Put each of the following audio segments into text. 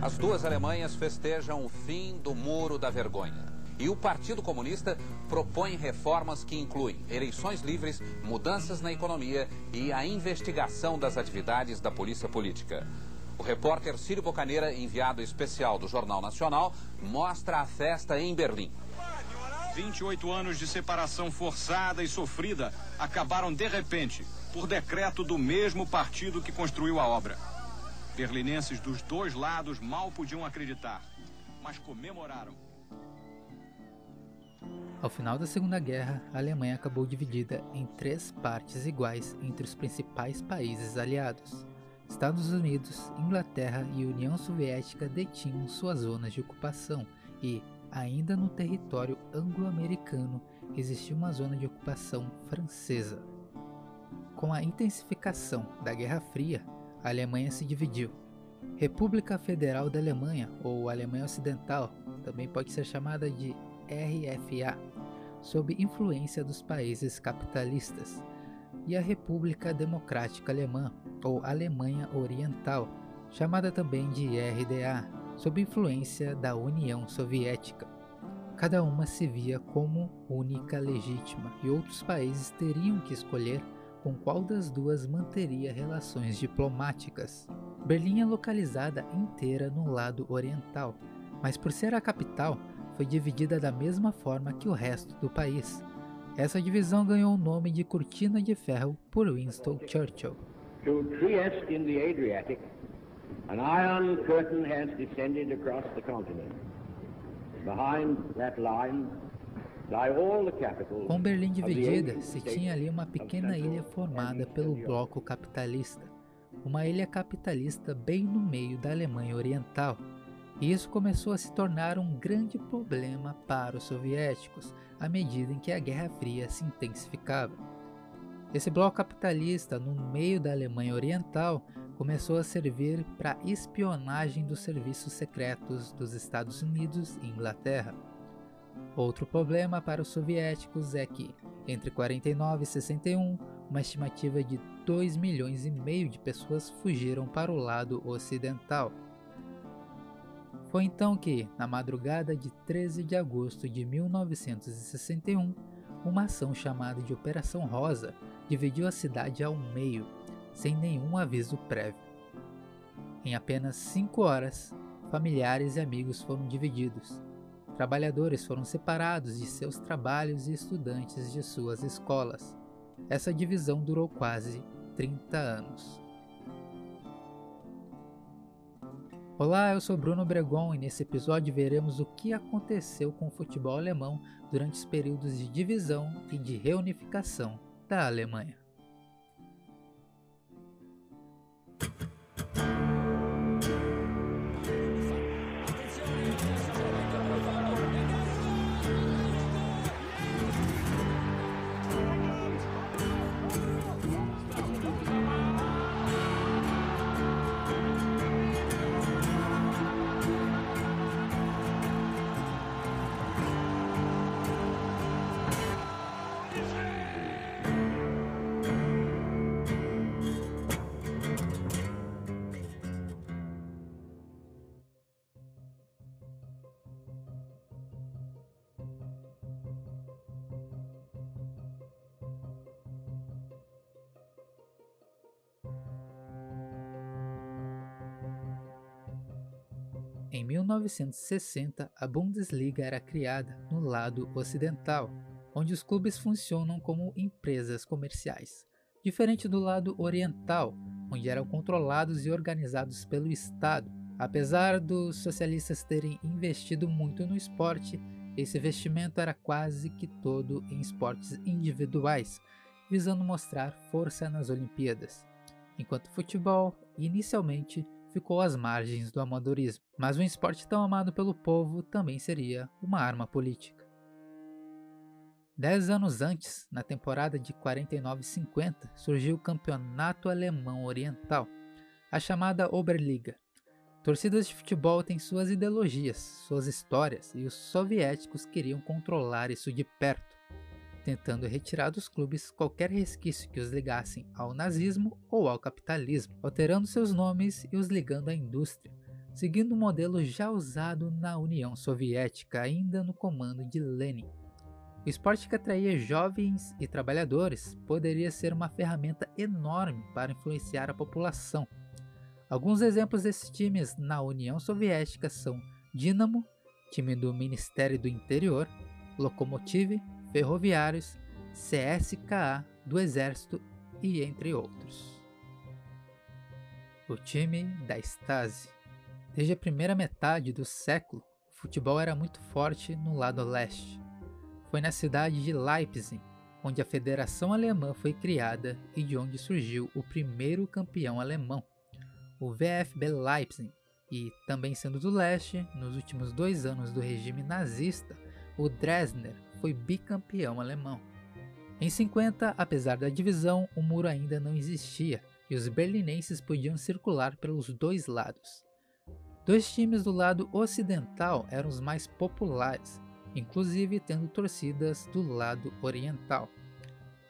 As duas Alemanhas festejam o fim do Muro da Vergonha. E o Partido Comunista propõe reformas que incluem eleições livres, mudanças na economia e a investigação das atividades da polícia política. O repórter Círio Bocaneira, enviado especial do Jornal Nacional, mostra a festa em Berlim. 28 anos de separação forçada e sofrida acabaram de repente, por decreto do mesmo partido que construiu a obra. Berlinenses dos dois lados mal podiam acreditar, mas comemoraram. Ao final da Segunda Guerra, a Alemanha acabou dividida em três partes iguais entre os principais países aliados. Estados Unidos, Inglaterra e União Soviética detinham suas zonas de ocupação e, ainda no território anglo-americano, existia uma zona de ocupação francesa. Com a intensificação da Guerra Fria, a Alemanha se dividiu. República Federal da Alemanha, ou Alemanha Ocidental, também pode ser chamada de RFA, sob influência dos países capitalistas, e a República Democrática Alemã, ou Alemanha Oriental, chamada também de RDA, sob influência da União Soviética. Cada uma se via como única legítima e outros países teriam que escolher com qual das duas manteria relações diplomáticas. Berlim é localizada inteira no lado oriental, mas por ser a capital, foi dividida da mesma forma que o resto do país. Essa divisão ganhou o nome de Cortina de Ferro por Winston Churchill. To Trieste in the Adriatic, an iron curtain has descended across the continent. Behind that line com Berlim dividida, se tinha ali uma pequena ilha formada pelo bloco capitalista, uma ilha capitalista bem no meio da Alemanha Oriental. E isso começou a se tornar um grande problema para os soviéticos à medida em que a Guerra Fria se intensificava. Esse bloco capitalista, no meio da Alemanha Oriental, começou a servir para espionagem dos serviços secretos dos Estados Unidos e Inglaterra. Outro problema para os soviéticos é que, entre 49 e 61, uma estimativa de 2 milhões e meio de pessoas fugiram para o lado ocidental. Foi então que, na madrugada de 13 de agosto de 1961, uma ação chamada de Operação Rosa dividiu a cidade ao meio, sem nenhum aviso prévio. Em apenas cinco horas, familiares e amigos foram divididos, Trabalhadores foram separados de seus trabalhos e estudantes de suas escolas. Essa divisão durou quase 30 anos. Olá, eu sou Bruno Bregon e nesse episódio veremos o que aconteceu com o futebol alemão durante os períodos de divisão e de reunificação da Alemanha. Em 1960, a Bundesliga era criada no lado ocidental, onde os clubes funcionam como empresas comerciais, diferente do lado oriental, onde eram controlados e organizados pelo Estado. Apesar dos socialistas terem investido muito no esporte, esse investimento era quase que todo em esportes individuais, visando mostrar força nas Olimpíadas, enquanto futebol, inicialmente, ficou às margens do amadorismo, mas um esporte tão amado pelo povo também seria uma arma política. Dez anos antes, na temporada de 49-50, surgiu o Campeonato Alemão Oriental, a chamada Oberliga. Torcidas de futebol têm suas ideologias, suas histórias, e os soviéticos queriam controlar isso de perto tentando retirar dos clubes qualquer resquício que os ligassem ao nazismo ou ao capitalismo, alterando seus nomes e os ligando à indústria, seguindo um modelo já usado na União Soviética, ainda no comando de Lenin. O esporte que atraía jovens e trabalhadores poderia ser uma ferramenta enorme para influenciar a população. Alguns exemplos desses times na União Soviética são Dinamo, time do Ministério do Interior, Lokomotiv, Ferroviários, CSKA do Exército e entre outros. O time da Stasi. Desde a primeira metade do século, o futebol era muito forte no lado leste. Foi na cidade de Leipzig, onde a Federação Alemã foi criada e de onde surgiu o primeiro campeão alemão, o VfB Leipzig, e também sendo do leste, nos últimos dois anos do regime nazista, o Dresdner foi bicampeão alemão. Em 50, apesar da divisão, o muro ainda não existia e os berlinenses podiam circular pelos dois lados. Dois times do lado ocidental eram os mais populares, inclusive tendo torcidas do lado oriental.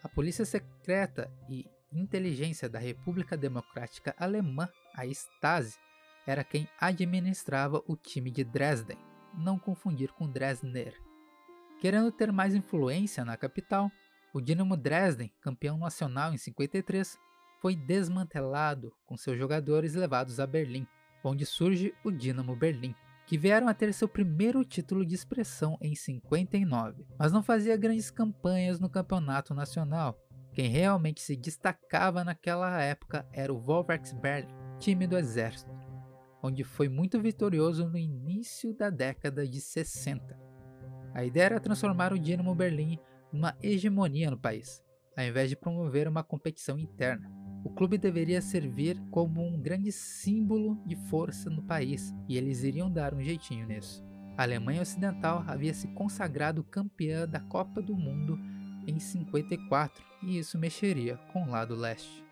A polícia secreta e inteligência da República Democrática Alemã, a Stasi, era quem administrava o time de Dresden, não confundir com Dresdner. Querendo ter mais influência na capital, o Dinamo Dresden, campeão nacional em 53, foi desmantelado com seus jogadores levados a Berlim, onde surge o Dinamo Berlim que vieram a ter seu primeiro título de expressão em 59, mas não fazia grandes campanhas no campeonato nacional. Quem realmente se destacava naquela época era o Volksberlin, time do exército, onde foi muito vitorioso no início da década de 60. A ideia era transformar o Dinamo Berlim numa hegemonia no país, ao invés de promover uma competição interna. O clube deveria servir como um grande símbolo de força no país e eles iriam dar um jeitinho nisso. A Alemanha Ocidental havia se consagrado campeã da Copa do Mundo em 54 e isso mexeria com o lado leste.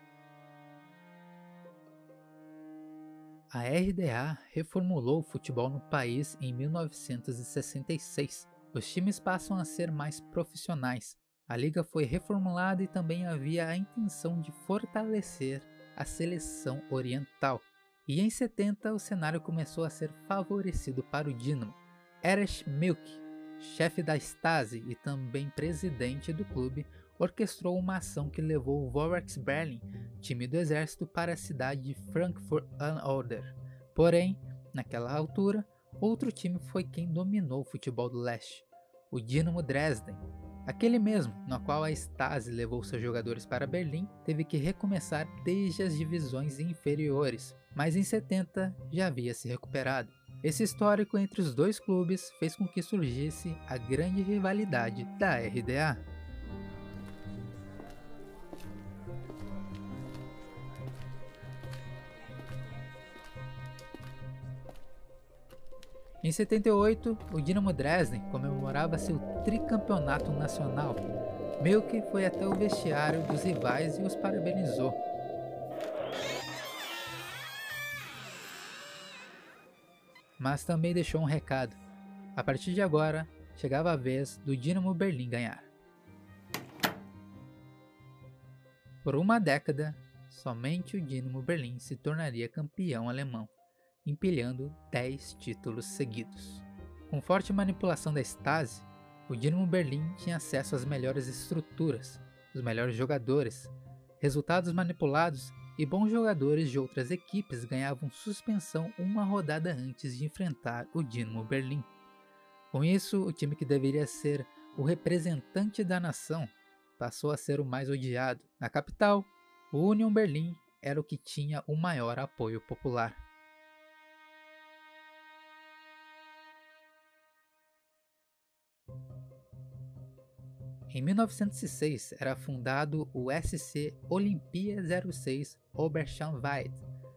A RDA reformulou o futebol no país em 1966. Os times passam a ser mais profissionais a liga foi reformulada e também havia a intenção de fortalecer a seleção oriental. E em 70 o cenário começou a ser favorecido para o Dinamo. Erich Milk, chefe da Stasi e também presidente do clube, orquestrou uma ação que levou o Volksberlin, time do exército, para a cidade de Frankfurt an Oder. Porém, naquela altura, outro time foi quem dominou o futebol do leste, o Dinamo Dresden, Aquele mesmo, no qual a Stasi levou seus jogadores para Berlim, teve que recomeçar desde as divisões inferiores, mas em 70 já havia se recuperado. Esse histórico entre os dois clubes fez com que surgisse a grande rivalidade da RDA. Em 78, o Dinamo Dresden comemorava seu tricampeonato nacional. Milk foi até o vestiário dos rivais e os parabenizou. Mas também deixou um recado. A partir de agora, chegava a vez do Dinamo Berlim ganhar. Por uma década, somente o Dinamo Berlim se tornaria campeão alemão empilhando 10 títulos seguidos. Com forte manipulação da Stasi, o Dinamo Berlim tinha acesso às melhores estruturas, os melhores jogadores, resultados manipulados e bons jogadores de outras equipes ganhavam suspensão uma rodada antes de enfrentar o Dinamo Berlim. Com isso, o time que deveria ser o representante da nação passou a ser o mais odiado. Na capital, o Union Berlim era o que tinha o maior apoio popular. Em 1906 era fundado o SC Olympia 06 Oberschanwald,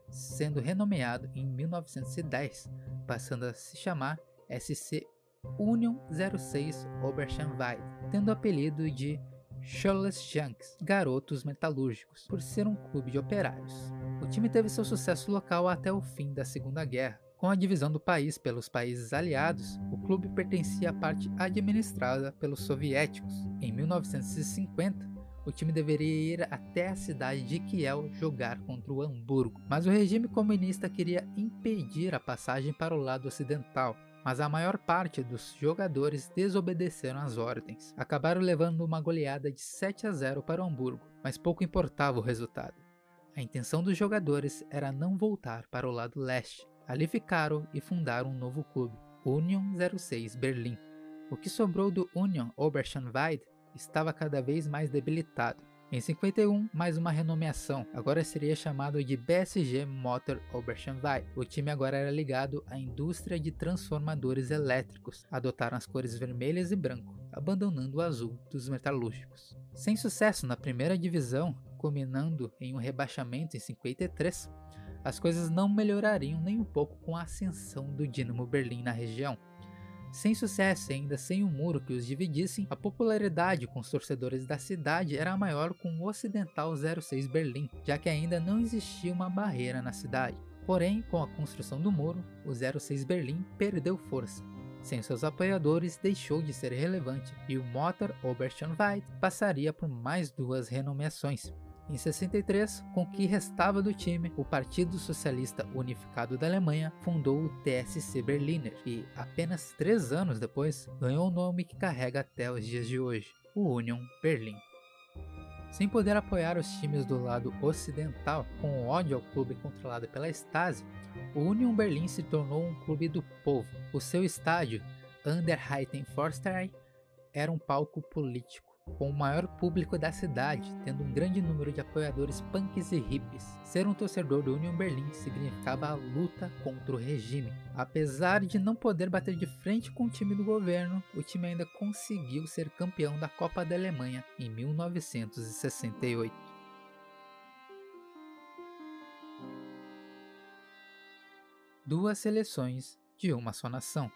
sendo renomeado em 1910, passando a se chamar SC Union 06 Oberschanwald, tendo o apelido de Charles Junks, Garotos Metalúrgicos, por ser um clube de operários. O time teve seu sucesso local até o fim da Segunda Guerra, com a divisão do país pelos países aliados, clube pertencia à parte administrada pelos soviéticos. Em 1950, o time deveria ir até a cidade de Kiel jogar contra o Hamburgo, mas o regime comunista queria impedir a passagem para o lado ocidental. Mas a maior parte dos jogadores desobedeceram às ordens. Acabaram levando uma goleada de 7 a 0 para o Hamburgo, mas pouco importava o resultado. A intenção dos jogadores era não voltar para o lado leste. Ali ficaram e fundaram um novo clube, Union 06 Berlim. O que sobrou do Union Oberschenweide estava cada vez mais debilitado. Em 51, mais uma renomeação, agora seria chamado de BSG Motor Oberschenweide. O time agora era ligado à indústria de transformadores elétricos, adotaram as cores vermelhas e branco, abandonando o azul dos metalúrgicos. Sem sucesso na primeira divisão, culminando em um rebaixamento em 53, as coisas não melhorariam nem um pouco com a ascensão do Dinamo Berlim na região. Sem sucesso e ainda sem um muro que os dividissem, a popularidade com os torcedores da cidade era maior com o Ocidental 06 Berlim, já que ainda não existia uma barreira na cidade. Porém, com a construção do muro, o 06 Berlim perdeu força. Sem seus apoiadores, deixou de ser relevante e o Motor Oberschenweide passaria por mais duas renomeações, em 63, com o que restava do time, o Partido Socialista Unificado da Alemanha fundou o TSC Berliner e, apenas três anos depois, ganhou o nome que carrega até os dias de hoje, o Union Berlin. Sem poder apoiar os times do lado ocidental, com ódio ao clube controlado pela Stasi, o Union Berlin se tornou um clube do povo. O seu estádio, Underheiten Forsterei, era um palco político com o maior público da cidade, tendo um grande número de apoiadores punks e hippies. Ser um torcedor do Union Berlin significava a luta contra o regime. Apesar de não poder bater de frente com o time do governo, o time ainda conseguiu ser campeão da Copa da Alemanha em 1968. Duas seleções de uma só nação.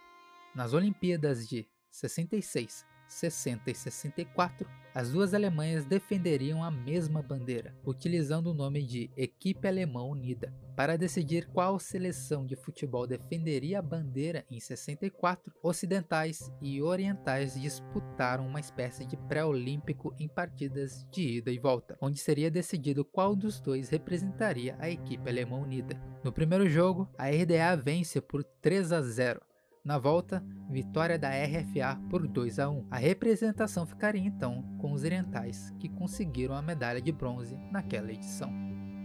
Nas Olimpíadas de 66 60 e 64, as duas Alemanhas defenderiam a mesma bandeira, utilizando o nome de Equipe Alemã Unida. Para decidir qual seleção de futebol defenderia a bandeira em 64, ocidentais e orientais disputaram uma espécie de pré-olímpico em partidas de ida e volta, onde seria decidido qual dos dois representaria a equipe alemã unida. No primeiro jogo, a RDA vence por 3 a 0, na volta, vitória da RFA por 2 a 1. A representação ficaria então com os orientais, que conseguiram a medalha de bronze naquela edição.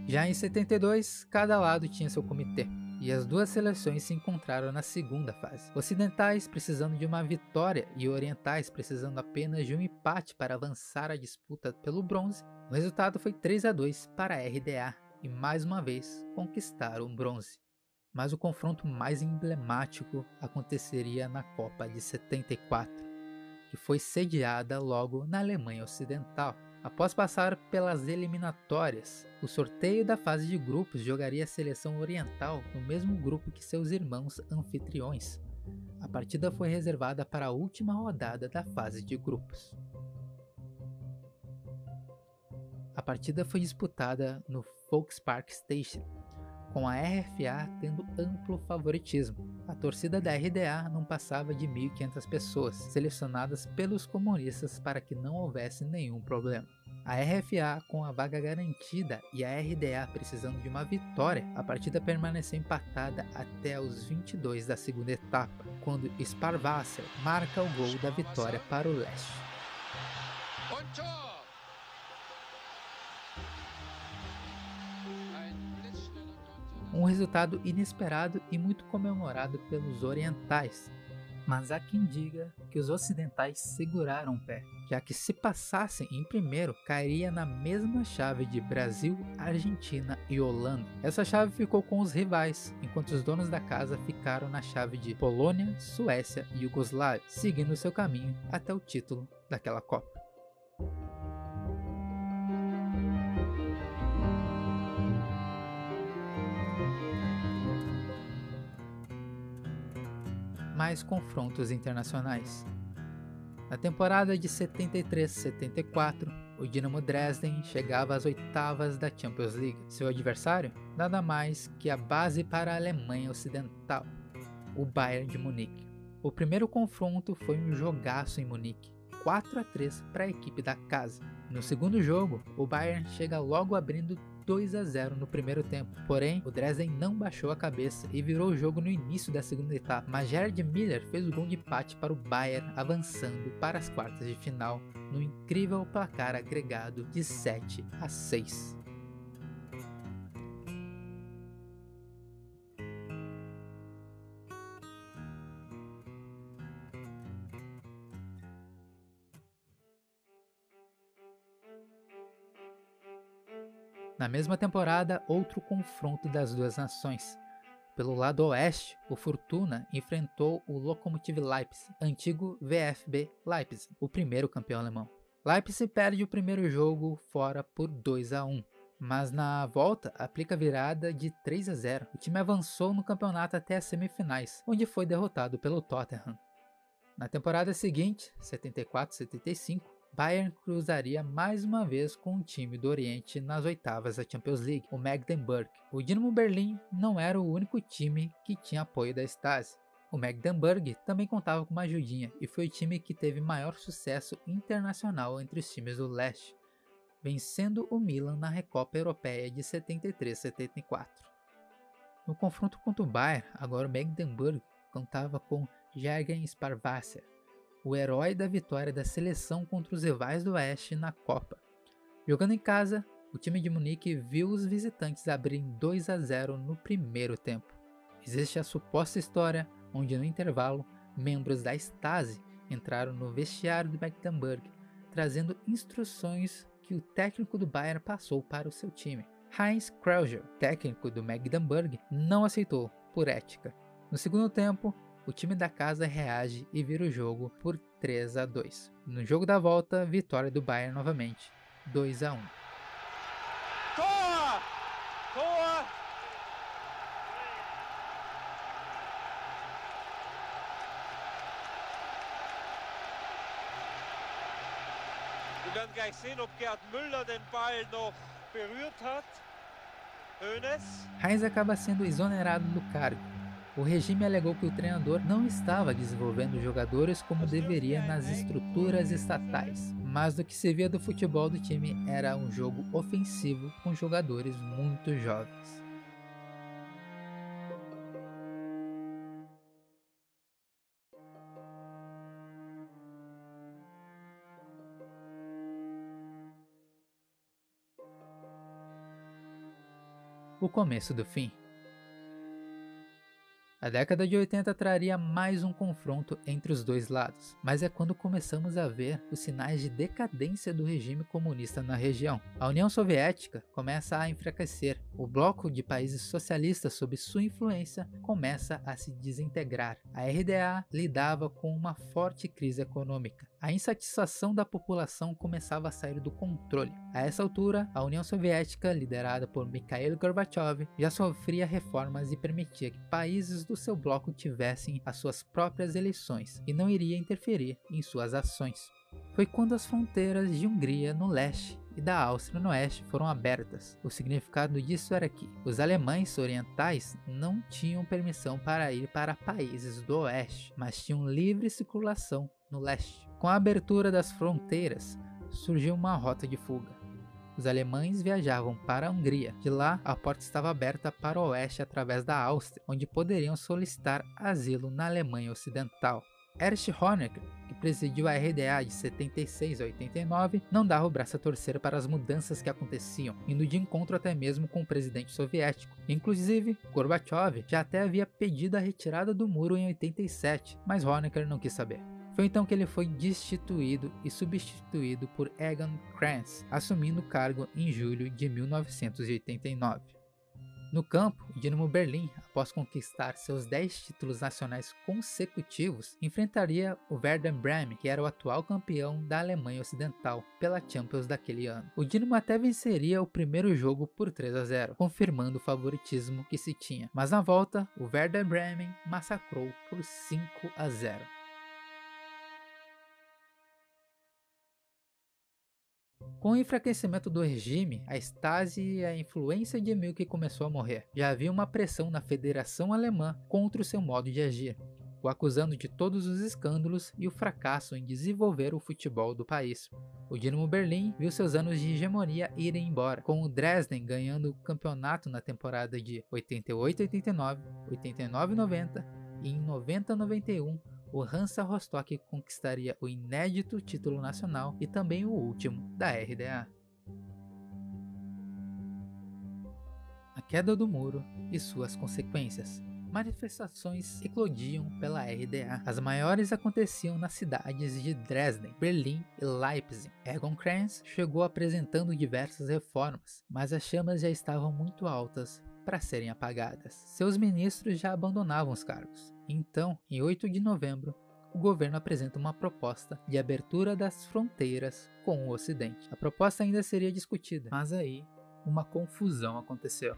Já em 72, cada lado tinha seu comitê, e as duas seleções se encontraram na segunda fase. Ocidentais precisando de uma vitória e orientais precisando apenas de um empate para avançar a disputa pelo bronze. O resultado foi 3 a 2 para a RDA e mais uma vez conquistaram o bronze mas o confronto mais emblemático aconteceria na Copa de 74, que foi sediada logo na Alemanha Ocidental. Após passar pelas eliminatórias, o sorteio da fase de grupos jogaria a seleção oriental no mesmo grupo que seus irmãos anfitriões. A partida foi reservada para a última rodada da fase de grupos. A partida foi disputada no Volkspark Station, com a RFA tendo amplo favoritismo. A torcida da RDA não passava de 1.500 pessoas, selecionadas pelos comunistas para que não houvesse nenhum problema. A RFA com a vaga garantida e a RDA precisando de uma vitória, a partida permaneceu empatada até os 22 da segunda etapa, quando Sparwasser marca o gol da vitória para o leste. Um resultado inesperado e muito comemorado pelos orientais. Mas há quem diga que os ocidentais seguraram o pé, já que se passassem em primeiro, cairia na mesma chave de Brasil, Argentina e Holanda. Essa chave ficou com os rivais, enquanto os donos da casa ficaram na chave de Polônia, Suécia e Iugoslávia, seguindo seu caminho até o título daquela Copa. Mais confrontos internacionais. Na temporada de 73-74, o Dinamo Dresden chegava às oitavas da Champions League. Seu adversário? Nada mais que a base para a Alemanha Ocidental, o Bayern de Munique. O primeiro confronto foi um jogaço em Munique, 4 a 3 para a equipe da casa. No segundo jogo, o Bayern chega logo abrindo 2 a 0 no primeiro tempo. Porém, o Dresden não baixou a cabeça e virou o jogo no início da segunda etapa. Mas Gerard Miller fez o gol de empate para o Bayern, avançando para as quartas de final no incrível placar agregado de 7 a 6. Mesma temporada, outro confronto das duas nações. Pelo lado oeste, o Fortuna enfrentou o Lokomotiv Leipzig, antigo VfB Leipzig, o primeiro campeão alemão. Leipzig perde o primeiro jogo fora por 2 a 1, mas na volta aplica virada de 3 a 0. O time avançou no campeonato até as semifinais, onde foi derrotado pelo Tottenham. Na temporada seguinte, 74-75, Bayern cruzaria mais uma vez com o time do Oriente nas oitavas da Champions League, o Magdeburg. O Dinamo Berlim não era o único time que tinha apoio da Stasi. O Magdeburg também contava com uma ajudinha e foi o time que teve maior sucesso internacional entre os times do leste, vencendo o Milan na Recopa Europeia de 73-74. No confronto contra o Bayern, agora o Magdeburg contava com Jürgen Sparwasser, o herói da vitória da seleção contra os rivais do Oeste na Copa. Jogando em casa, o time de Munique viu os visitantes abrirem 2 a 0 no primeiro tempo. Existe a suposta história onde no intervalo, membros da Stasi entraram no vestiário do Magdeburg, trazendo instruções que o técnico do Bayern passou para o seu time. Heinz Krauser, técnico do Magdeburg, não aceitou, por ética. No segundo tempo, o time da casa reage e vira o jogo por 3 a 2. No jogo da volta, vitória do Bayern novamente, 2 a 1. Tor! Tor! Wir werden gleich sehen, ob Gerd Müller den Ball noch berührt hat. Hoeneß. Heinz acaba sendo exonerado do cargo o regime alegou que o treinador não estava desenvolvendo jogadores como deveria nas estruturas estatais, mas o que se via do futebol do time era um jogo ofensivo com jogadores muito jovens. O começo do fim. A década de 80 traria mais um confronto entre os dois lados, mas é quando começamos a ver os sinais de decadência do regime comunista na região. A União Soviética começa a enfraquecer, o bloco de países socialistas sob sua influência começa a se desintegrar. A RDA lidava com uma forte crise econômica. A insatisfação da população começava a sair do controle. A essa altura, a União Soviética, liderada por Mikhail Gorbachev, já sofria reformas e permitia que países do seu bloco tivessem as suas próprias eleições e não iria interferir em suas ações. Foi quando as fronteiras de Hungria no leste e da Áustria no oeste foram abertas. O significado disso era que os alemães orientais não tinham permissão para ir para países do oeste, mas tinham livre circulação no leste. Com a abertura das fronteiras, surgiu uma rota de fuga. Os alemães viajavam para a Hungria. De lá, a porta estava aberta para o oeste através da Áustria, onde poderiam solicitar asilo na Alemanha Ocidental. Erich Honecker, que presidiu a RDA de 76 a 89, não dava o braço a torcer para as mudanças que aconteciam, indo de encontro até mesmo com o presidente soviético. Inclusive, Gorbachev já até havia pedido a retirada do muro em 87, mas Honecker não quis saber. Foi então que ele foi destituído e substituído por Egon Krenz, assumindo o cargo em julho de 1989. No campo, o Dinamo Berlim, após conquistar seus 10 títulos nacionais consecutivos, enfrentaria o Werder Bremen, que era o atual campeão da Alemanha Ocidental, pela Champions daquele ano. O Dinamo até venceria o primeiro jogo por 3 a 0, confirmando o favoritismo que se tinha, mas na volta, o Werder Bremen massacrou por 5 a 0. Com o enfraquecimento do regime, a Stasi e a influência de Milk começou a morrer. Já havia uma pressão na Federação Alemã contra o seu modo de agir. o acusando de todos os escândalos e o fracasso em desenvolver o futebol do país. O Dinamo Berlim viu seus anos de hegemonia irem embora, com o Dresden ganhando o campeonato na temporada de 88-89, 89-90 e em 90-91 o Hansa Rostock conquistaria o inédito título nacional e também o último da RDA. A queda do muro e suas consequências. Manifestações eclodiam pela RDA. As maiores aconteciam nas cidades de Dresden, Berlim e Leipzig. Egon Krenz chegou apresentando diversas reformas, mas as chamas já estavam muito altas para serem apagadas. Seus ministros já abandonavam os cargos. Então, em 8 de novembro, o governo apresenta uma proposta de abertura das fronteiras com o Ocidente. A proposta ainda seria discutida, mas aí uma confusão aconteceu.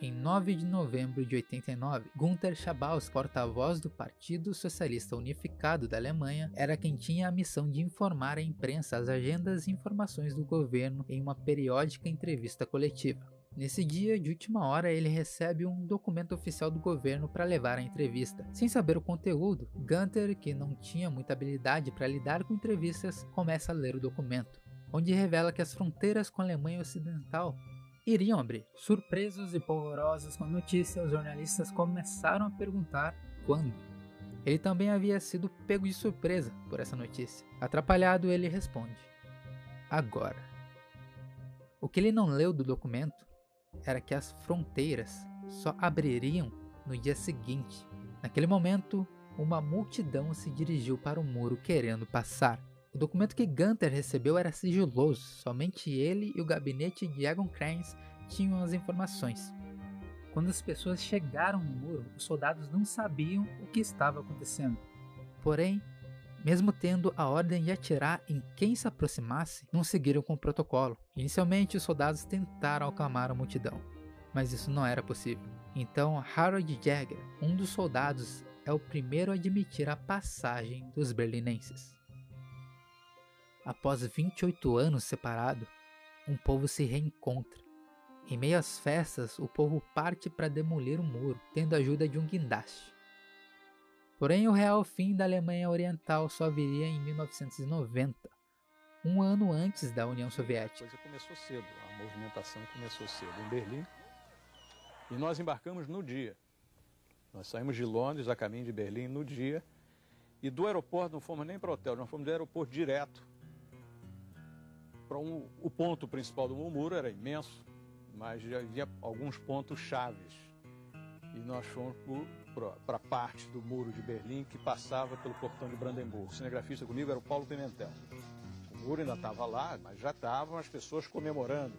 Em 9 de novembro de 89, Gunther Schabels, porta-voz do Partido Socialista Unificado da Alemanha, era quem tinha a missão de informar a imprensa as agendas e informações do governo em uma periódica entrevista coletiva. Nesse dia, de última hora, ele recebe um documento oficial do governo para levar à entrevista. Sem saber o conteúdo, Gunther, que não tinha muita habilidade para lidar com entrevistas, começa a ler o documento, onde revela que as fronteiras com a Alemanha Ocidental iriam abrir. Surpresos e polvorosos com a notícia, os jornalistas começaram a perguntar quando. Ele também havia sido pego de surpresa por essa notícia. Atrapalhado, ele responde: Agora. O que ele não leu do documento era que as fronteiras só abririam no dia seguinte. Naquele momento, uma multidão se dirigiu para o muro querendo passar. O documento que Gunther recebeu era sigiloso, somente ele e o gabinete de Egon Krenz tinham as informações. Quando as pessoas chegaram no muro, os soldados não sabiam o que estava acontecendo. Porém, mesmo tendo a ordem de atirar em quem se aproximasse, não seguiram com o protocolo. Inicialmente, os soldados tentaram acalmar a multidão, mas isso não era possível. Então, Harold Jäger, um dos soldados, é o primeiro a admitir a passagem dos berlinenses. Após 28 anos separado, um povo se reencontra. Em meio às festas, o povo parte para demolir o muro, tendo a ajuda de um guindaste. Porém, o real fim da Alemanha Oriental só viria em 1990, um ano antes da União Soviética. A coisa começou cedo, a movimentação começou cedo em Berlim e nós embarcamos no dia. Nós saímos de Londres a caminho de Berlim no dia e do aeroporto não fomos nem para o hotel, nós fomos do aeroporto direto para um, o ponto principal do muro, era imenso, mas já havia alguns pontos chaves e nós fomos para a parte do muro de Berlim que passava pelo portão de Brandemburgo. O cinegrafista comigo era o Paulo Pimentel. O muro ainda estava lá, mas já estavam as pessoas comemorando,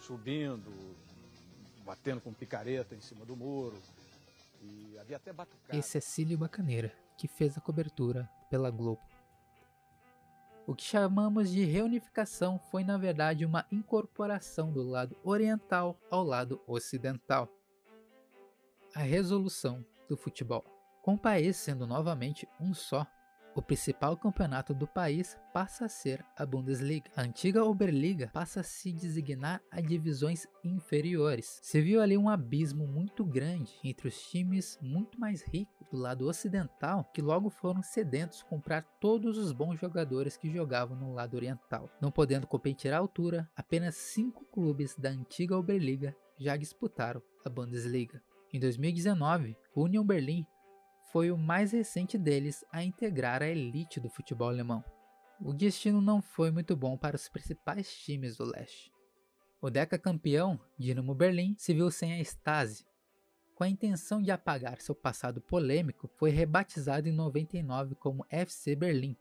subindo, batendo com picareta em cima do muro. E havia até batucada. Esse é Cílio Bacaneira, que fez a cobertura pela Globo. O que chamamos de reunificação foi, na verdade, uma incorporação do lado oriental ao lado ocidental a resolução do futebol. Com o país sendo novamente um só, o principal campeonato do país passa a ser a Bundesliga. A antiga Oberliga passa a se designar a divisões inferiores. Se viu ali um abismo muito grande entre os times muito mais ricos do lado ocidental, que logo foram sedentos comprar todos os bons jogadores que jogavam no lado oriental. Não podendo competir à altura, apenas cinco clubes da antiga Oberliga já disputaram a Bundesliga. Em 2019, o Union Berlin foi o mais recente deles a integrar a elite do futebol alemão. O destino não foi muito bom para os principais times do leste. O decacampeão, Dinamo Berlim, se viu sem a Stasi. Com a intenção de apagar seu passado polêmico, foi rebatizado em 99 como FC Berlim.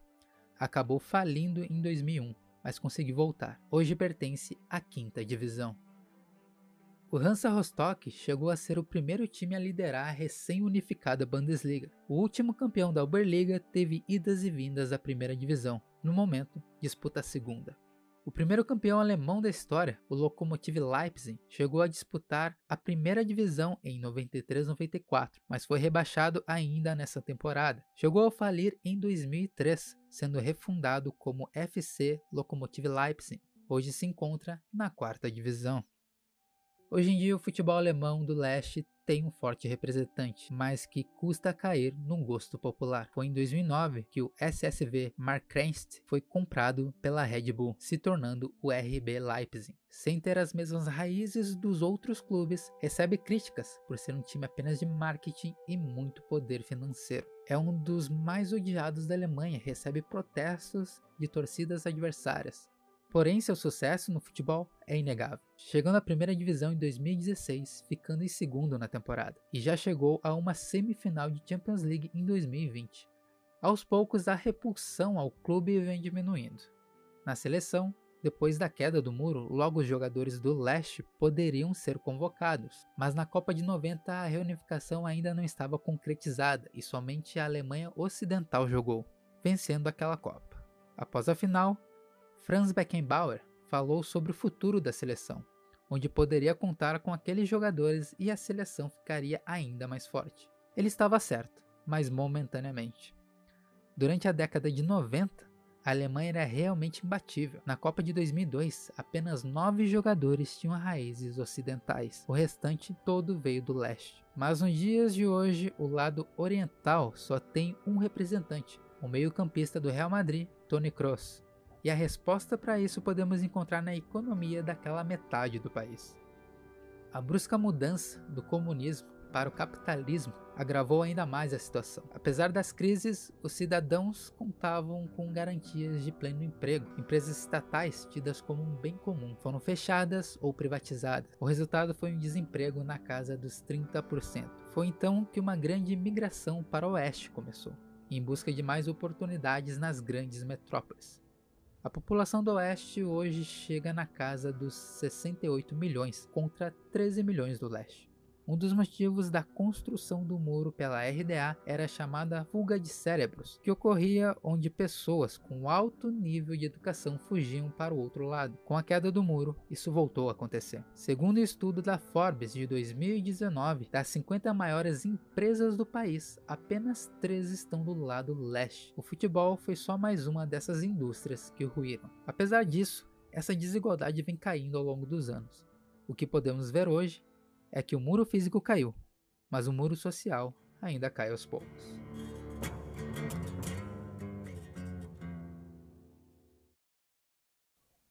Acabou falindo em 2001, mas conseguiu voltar. Hoje pertence à quinta divisão. O Hansa Rostock chegou a ser o primeiro time a liderar a recém-unificada Bundesliga. O último campeão da Oberliga teve idas e vindas à primeira divisão. No momento, disputa a segunda. O primeiro campeão alemão da história, o Lokomotiv Leipzig, chegou a disputar a primeira divisão em 93-94, mas foi rebaixado ainda nessa temporada. Chegou a falir em 2003, sendo refundado como FC Lokomotiv Leipzig. Hoje se encontra na quarta divisão. Hoje em dia, o futebol alemão do leste tem um forte representante, mas que custa cair no gosto popular. Foi em 2009 que o SSV Markranst foi comprado pela Red Bull, se tornando o RB Leipzig. Sem ter as mesmas raízes dos outros clubes, recebe críticas por ser um time apenas de marketing e muito poder financeiro. É um dos mais odiados da Alemanha, recebe protestos de torcidas adversárias. Porém, seu sucesso no futebol é inegável. Chegando à primeira divisão em 2016, ficando em segundo na temporada, e já chegou a uma semifinal de Champions League em 2020. Aos poucos, a repulsão ao clube vem diminuindo. Na seleção, depois da queda do muro, logo os jogadores do leste poderiam ser convocados, mas na Copa de 90 a reunificação ainda não estava concretizada e somente a Alemanha Ocidental jogou, vencendo aquela Copa. Após a final, Franz Beckenbauer falou sobre o futuro da seleção, onde poderia contar com aqueles jogadores e a seleção ficaria ainda mais forte. Ele estava certo, mas momentaneamente. Durante a década de 90, a Alemanha era realmente imbatível. Na Copa de 2002, apenas nove jogadores tinham raízes ocidentais, o restante todo veio do leste. Mas nos dias de hoje, o lado oriental só tem um representante, o meio-campista do Real Madrid, Toni Kroos. E a resposta para isso podemos encontrar na economia daquela metade do país. A brusca mudança do comunismo para o capitalismo agravou ainda mais a situação. Apesar das crises, os cidadãos contavam com garantias de pleno emprego. Empresas estatais, tidas como um bem comum, foram fechadas ou privatizadas. O resultado foi um desemprego na casa dos 30%. Foi então que uma grande migração para o oeste começou, em busca de mais oportunidades nas grandes metrópoles. A população do Oeste hoje chega na casa dos 68 milhões contra 13 milhões do Leste. Um dos motivos da construção do muro pela RDA era a chamada fuga de cérebros, que ocorria onde pessoas com alto nível de educação fugiam para o outro lado. Com a queda do muro, isso voltou a acontecer. Segundo o estudo da Forbes de 2019, das 50 maiores empresas do país, apenas 3 estão do lado leste. O futebol foi só mais uma dessas indústrias que ruíram. Apesar disso, essa desigualdade vem caindo ao longo dos anos. O que podemos ver hoje é que o muro físico caiu, mas o muro social ainda cai aos poucos.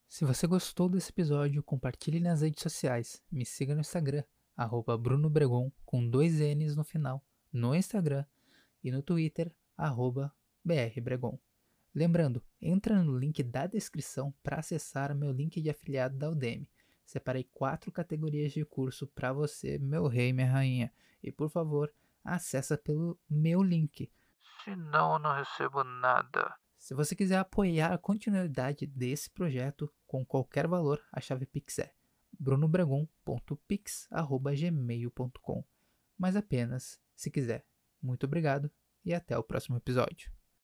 Se você gostou desse episódio, compartilhe nas redes sociais. Me siga no Instagram, arroba Bruno Bregon, com dois N's no final, no Instagram e no Twitter, arroba BRBregon. Lembrando, entra no link da descrição para acessar meu link de afiliado da Udemy. Separei quatro categorias de curso para você, meu rei, minha rainha. E por favor, acessa pelo meu link. Senão eu não recebo nada. Se você quiser apoiar a continuidade desse projeto com qualquer valor, a chave Pix é brunobregon.pix.gmail.com Mas apenas se quiser. Muito obrigado e até o próximo episódio.